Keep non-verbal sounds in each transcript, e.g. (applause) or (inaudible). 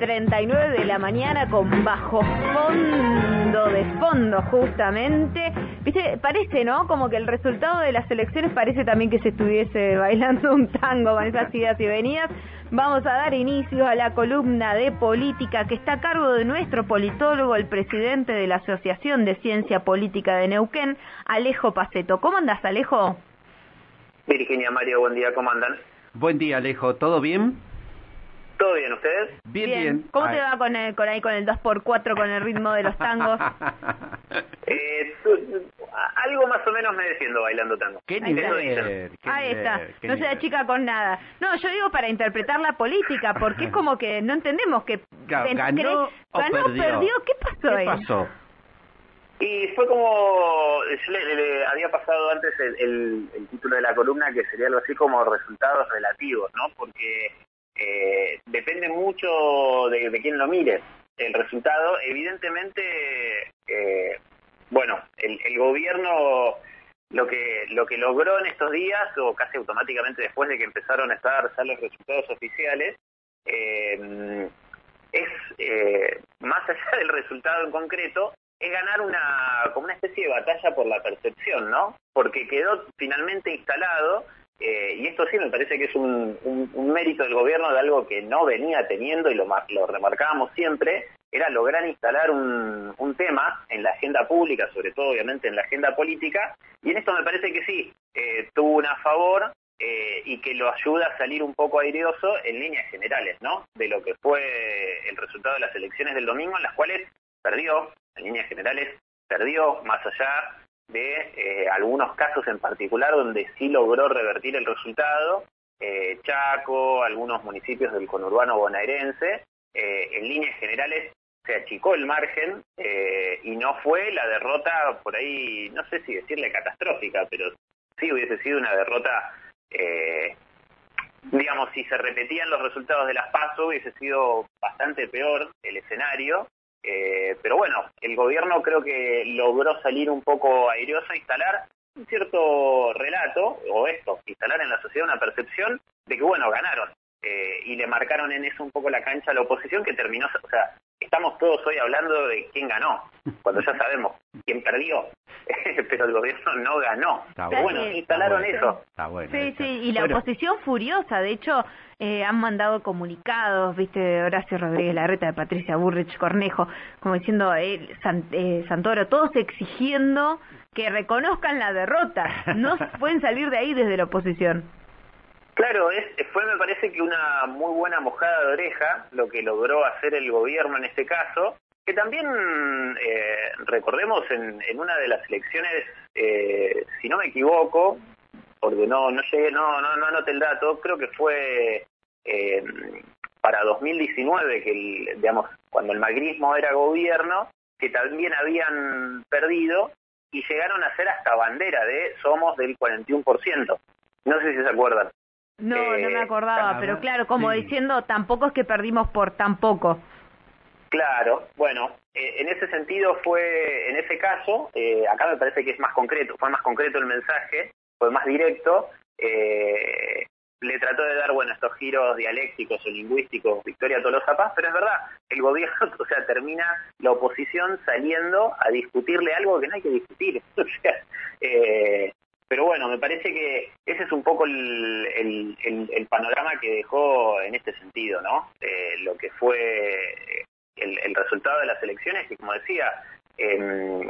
39 de la mañana con bajo fondo de fondo justamente. Viste, parece, ¿no? Como que el resultado de las elecciones parece también que se estuviese bailando un tango con esas idas y venidas. Vamos a dar inicio a la columna de política que está a cargo de nuestro politólogo, el presidente de la Asociación de Ciencia Política de Neuquén, Alejo Paceto. ¿Cómo andas, Alejo? Virginia Mario, buen día, ¿cómo andan? Buen día, Alejo, ¿todo bien? ¿Todo bien, ustedes? Bien, bien. ¿Cómo te va con, el, con ahí con el 2x4, con el ritmo de los tangos? (laughs) eh, algo más o menos me defiendo bailando tango. ¿Qué nivel? ahí está, no se chica con nada. No, yo digo para interpretar la política, porque es como que no entendemos que... ¿Ganó, ganó, ganó perdió? ¿Qué pasó ¿Qué pasó? Y fue como, yo le, había pasado antes el, el, título de la columna que sería algo así como resultados relativos, ¿no? Porque eh, depende mucho de, quién lo mire. El resultado, evidentemente, eh, bueno, el, el, gobierno lo que lo que logró en estos días, o casi automáticamente después de que empezaron a estar los resultados oficiales, eh, es eh, más allá (laughs) del resultado en concreto, es ganar una como una especie de batalla por la percepción, ¿no? Porque quedó finalmente instalado, eh, y esto sí me parece que es un, mérito del gobierno de algo que no venía teniendo y lo, lo remarcábamos siempre, era lograr instalar un, un tema en la agenda pública, sobre todo obviamente en la agenda política, y en esto me parece que sí, eh, tuvo una favor eh, y que lo ayuda a salir un poco aireoso en líneas generales, ¿no? De lo que fue el resultado de las elecciones del domingo, en las cuales perdió, en líneas generales, perdió, más allá de eh, algunos casos en particular donde sí logró revertir el resultado, eh, Chaco, algunos municipios del conurbano bonaerense, eh, en líneas generales se achicó el margen y no fue la derrota por ahí, no sé si decirle catastrófica, pero sí hubiese sido una derrota, digamos, si se repetían los resultados de las PASO hubiese sido bastante peor el escenario, eh, pero bueno, el gobierno creo que logró salir un poco aireoso, instalar un cierto relato, o esto, instalar en la sociedad una percepción de que, bueno, ganaron. Eh, y le marcaron en eso un poco la cancha a la oposición que terminó, o sea, estamos todos hoy hablando de quién ganó, cuando ya sabemos quién perdió, (laughs) pero el gobierno no ganó. bueno, instalaron eso. sí, sí, y la oposición furiosa, de hecho, eh, han mandado comunicados, viste, Horacio Rodríguez Larreta, de Patricia Burrich Cornejo, como diciendo, eh, eh, Santoro, todos exigiendo que reconozcan la derrota, no (laughs) pueden salir de ahí desde la oposición. Claro, es, fue me parece que una muy buena mojada de oreja lo que logró hacer el gobierno en este caso, que también eh, recordemos en, una de las elecciones, eh, si no me equivoco, porque no no llegué, no no no anoté el dato, creo que fue eh, para 2019 que el, digamos cuando el magrismo era gobierno, que también habían perdido y llegaron a ser hasta bandera de somos del 41%. No sé si se acuerdan. No, no me acordaba, pero claro, como diciendo, tampoco es que perdimos por tan poco. Claro, bueno, eh, en ese sentido fue, en ese caso, eh, acá me parece que es más concreto, fue más concreto el mensaje, fue más directo, eh, le trató de dar, bueno, estos giros dialécticos o lingüísticos Victoria Tolosa Paz, pero es verdad, el gobierno, (laughs) o sea, termina la oposición saliendo a discutirle algo que no hay que discutir, (laughs) o sea, eh, pero bueno, me parece que ese es un poco el, el, panorama que dejó en este sentido, ¿no? Eh, lo que fue el, resultado de las elecciones, que como decía, em,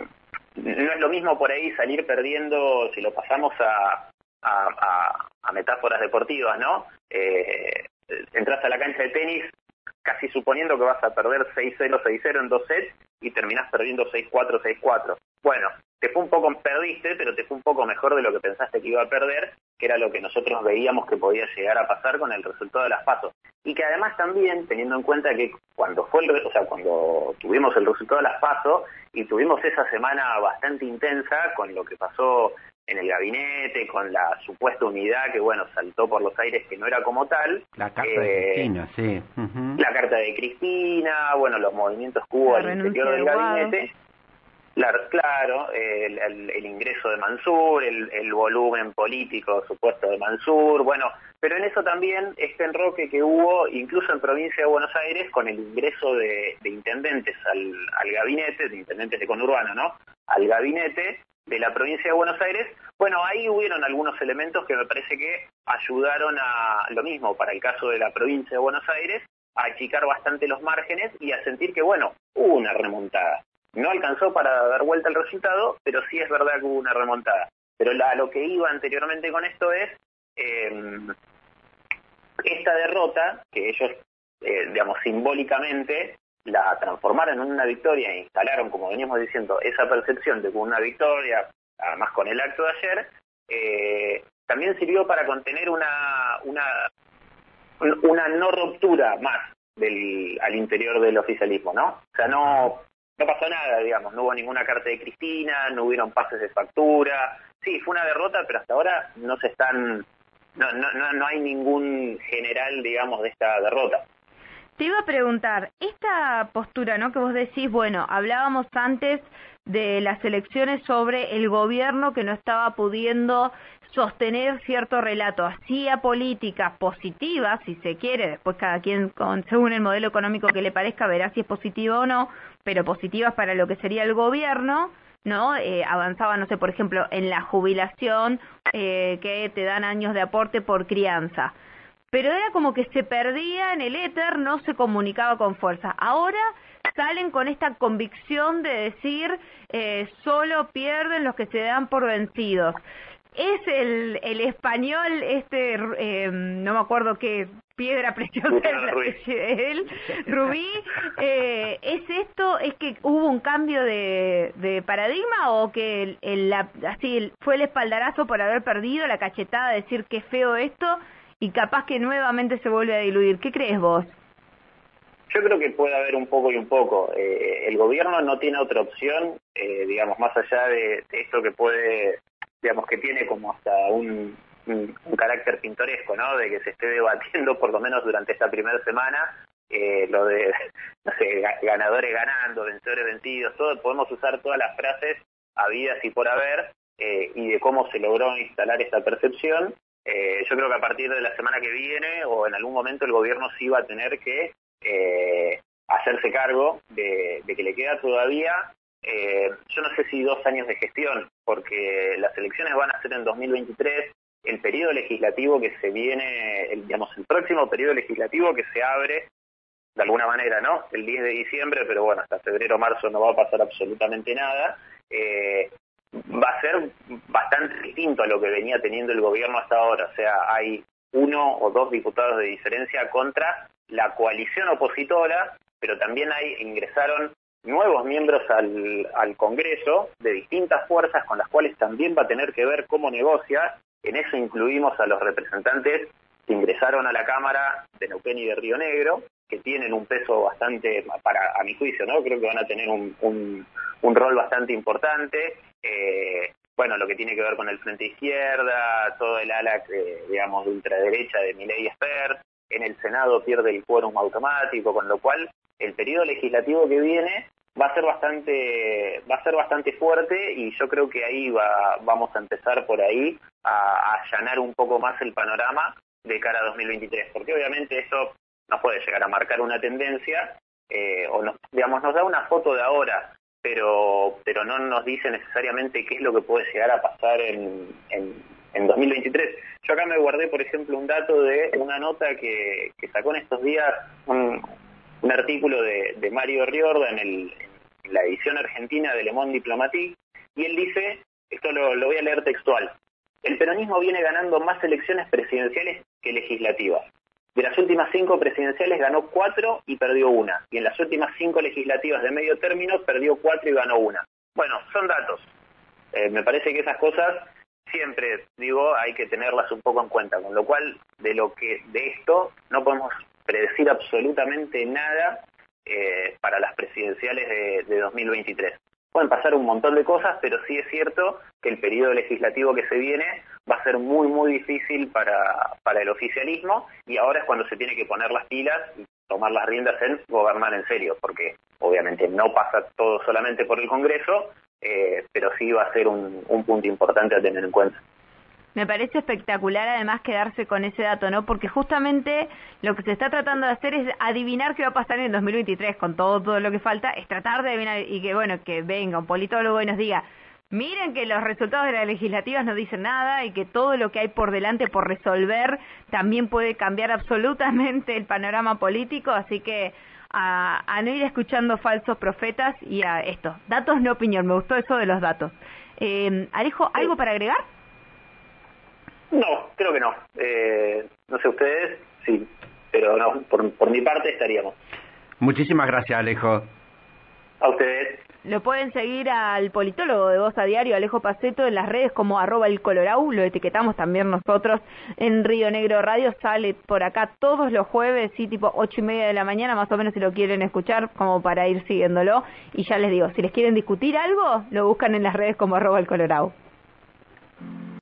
no es lo mismo por ahí salir perdiendo si lo pasamos a, a, a, metáforas deportivas, ¿no? Eh, entras a la cancha de tenis casi suponiendo que vas a perder 6-0, 6-0 en dos sets y terminás perdiendo 6-4, 6-4. Bueno, te fue un poco, perdiste, pero te fue un poco mejor de lo que pensaste que iba a perder, que era lo que nosotros veíamos que podía llegar a pasar con el resultado de las pasos. Y que además también, teniendo en cuenta que cuando fue el, o sea, cuando tuvimos el resultado de las pasos y tuvimos esa semana bastante intensa con lo que pasó en el gabinete, con la supuesta unidad que, bueno, saltó por los aires que no era como tal. La carta de eh, Cristina, sí. La carta de Cristina, bueno, los movimientos que hubo al interior del gabinete. Claro, el, ingreso de Mansur, el, volumen político supuesto de Mansur, bueno, pero en eso también este enroque que hubo, incluso en provincia de Buenos Aires, con el ingreso de, intendentes al, al, gabinete, de intendentes de conurbano, ¿no? Al gabinete de la provincia de Buenos Aires, bueno, ahí hubieron algunos elementos que me parece que ayudaron a lo mismo para el caso de la provincia de Buenos Aires, a achicar bastante los márgenes y a sentir que, bueno, hubo una remontada. No alcanzó para dar vuelta al resultado, pero sí es verdad que hubo una remontada. Pero lo que iba anteriormente con esto es eh, esta derrota, que ellos, eh, digamos, simbólicamente la transformaron en una victoria e instalaron, como veníamos diciendo, esa percepción de que una victoria, además con el acto de ayer, eh, también sirvió para contener una, una, no ruptura más al interior del oficialismo, ¿no? O sea, no, no pasó nada, digamos, no hubo ninguna carta de Cristina, no hubieron pases de factura, sí, fue una derrota, pero hasta ahora no se están no, no, no hay ningún general, digamos, de esta derrota. Te iba a preguntar, esta postura, ¿no? Que vos decís, bueno, hablábamos antes de las elecciones sobre el gobierno que no estaba pudiendo sostener cierto relato, hacía políticas positivas, si se quiere, después cada quien, con, según el modelo económico que le parezca, verá si es positivo o no, pero positivas para lo que sería el gobierno, ¿no? Eh, avanzaba, no sé, por ejemplo, en la jubilación, eh, que te dan años de aporte por crianza. Pero era como que se perdía en el éter, no se comunicaba con fuerza. Ahora salen con esta convicción de decir eh, solo pierden los que se dan por vencidos es el, el español, este, eh, no me acuerdo qué piedra (laughs) preciosa es él, Rubí, eh, ¿es esto, es que hubo un cambio de, de paradigma o que el, así fue el espaldarazo por haber perdido, la cachetada, decir que feo esto y capaz que nuevamente se vuelve a diluir? ¿Qué crees vos? Yo creo que puede haber un poco y un poco. Eh, el gobierno no tiene otra opción, eh, digamos, más allá de, esto que puede digamos que tiene como hasta un, un, carácter pintoresco, ¿no? De que se esté debatiendo por lo menos durante esta primera semana eh, lo de, (laughs) no sé, ganadores ganando, vencedores vencidos, todo, podemos usar todas las frases habidas y por haber eh, y de cómo se logró instalar esta percepción. Eh, yo creo que a partir de la semana que viene o en algún momento el gobierno sí va a tener que eh, hacerse cargo de, que le queda todavía eh, yo no sé si dos años de gestión, porque las elecciones van a ser en 2023, el periodo legislativo que se viene, el, digamos, el próximo periodo legislativo que se abre, de alguna manera, ¿no? El 10 de diciembre, pero bueno, hasta febrero marzo no va a pasar absolutamente nada. Eh, va a ser bastante distinto a lo que venía teniendo el gobierno hasta ahora. O sea, hay uno o dos diputados de diferencia contra la coalición opositora, pero también hay ingresaron nuevos miembros al, Congreso de distintas fuerzas con las cuales también va a tener que ver cómo negocia. En eso incluimos a los representantes que ingresaron a la Cámara de Neuquén y de Río Negro, que tienen un peso bastante, para a mi juicio, ¿no? Creo que van a tener un, un, rol bastante importante. Eh, bueno, lo que tiene que ver con el Frente Izquierda, todo el ala, eh, digamos, de ultraderecha de Milei Expert. En el Senado pierde el quórum automático, con lo cual el periodo legislativo que viene va a ser bastante va a ser bastante fuerte y yo creo que ahí va, vamos a empezar por ahí a, allanar un poco más el panorama de cara a 2023 porque obviamente eso nos puede llegar a marcar una tendencia eh, o nos digamos nos da una foto de ahora pero pero no nos dice necesariamente qué es lo que puede llegar a pasar en, en, en 2023 yo acá me guardé por ejemplo un dato de una nota que, que sacó en estos días un, artículo de, de Mario Riorda en, el, la edición argentina de Le Monde Diplomatique, y él dice, esto lo, lo voy a leer textual, el peronismo viene ganando más elecciones presidenciales que legislativas. De las últimas cinco presidenciales ganó cuatro y perdió una. Y en las últimas cinco legislativas de medio término perdió cuatro y ganó una. Bueno, son datos. Eh, me parece que esas cosas siempre, digo, hay que tenerlas un poco en cuenta. Con lo cual, de lo que de esto no podemos predecir absolutamente nada eh, para las presidenciales de, de 2023. Pueden pasar un montón de cosas, pero sí es cierto que el periodo legislativo que se viene va a ser muy, muy difícil para, para el oficialismo y ahora es cuando se tiene que poner las pilas y tomar las riendas en gobernar en serio, porque obviamente no pasa todo solamente por el Congreso, eh, pero sí va a ser un, un punto importante a tener en cuenta. Me parece espectacular además quedarse con ese dato, ¿no? Porque justamente lo que se está tratando de hacer es adivinar qué va a pasar en 2023 con todo, todo lo que falta, es tratar de adivinar y que, bueno, que venga un politólogo y nos diga, miren que los resultados de las legislativas no dicen nada y que todo lo que hay por delante por resolver también puede cambiar absolutamente el panorama político, así que a, no ir escuchando falsos profetas y a esto, datos no opinión, me gustó eso de los datos. Eh, Alejo, ¿algo para agregar? No, creo que no. Eh, no sé ustedes, sí, pero no, por, por mi parte estaríamos. Muchísimas gracias, Alejo. A ustedes. Lo pueden seguir al politólogo de Voz a Diario, Alejo Paceto, en las redes como arroba el Colorau, lo etiquetamos también nosotros en Río Negro Radio, sale por acá todos los jueves, sí, tipo ocho y media de la mañana, más o menos si lo quieren escuchar, como para ir siguiéndolo. Y ya les digo, si les quieren discutir algo, lo buscan en las redes como arroba el Colorau.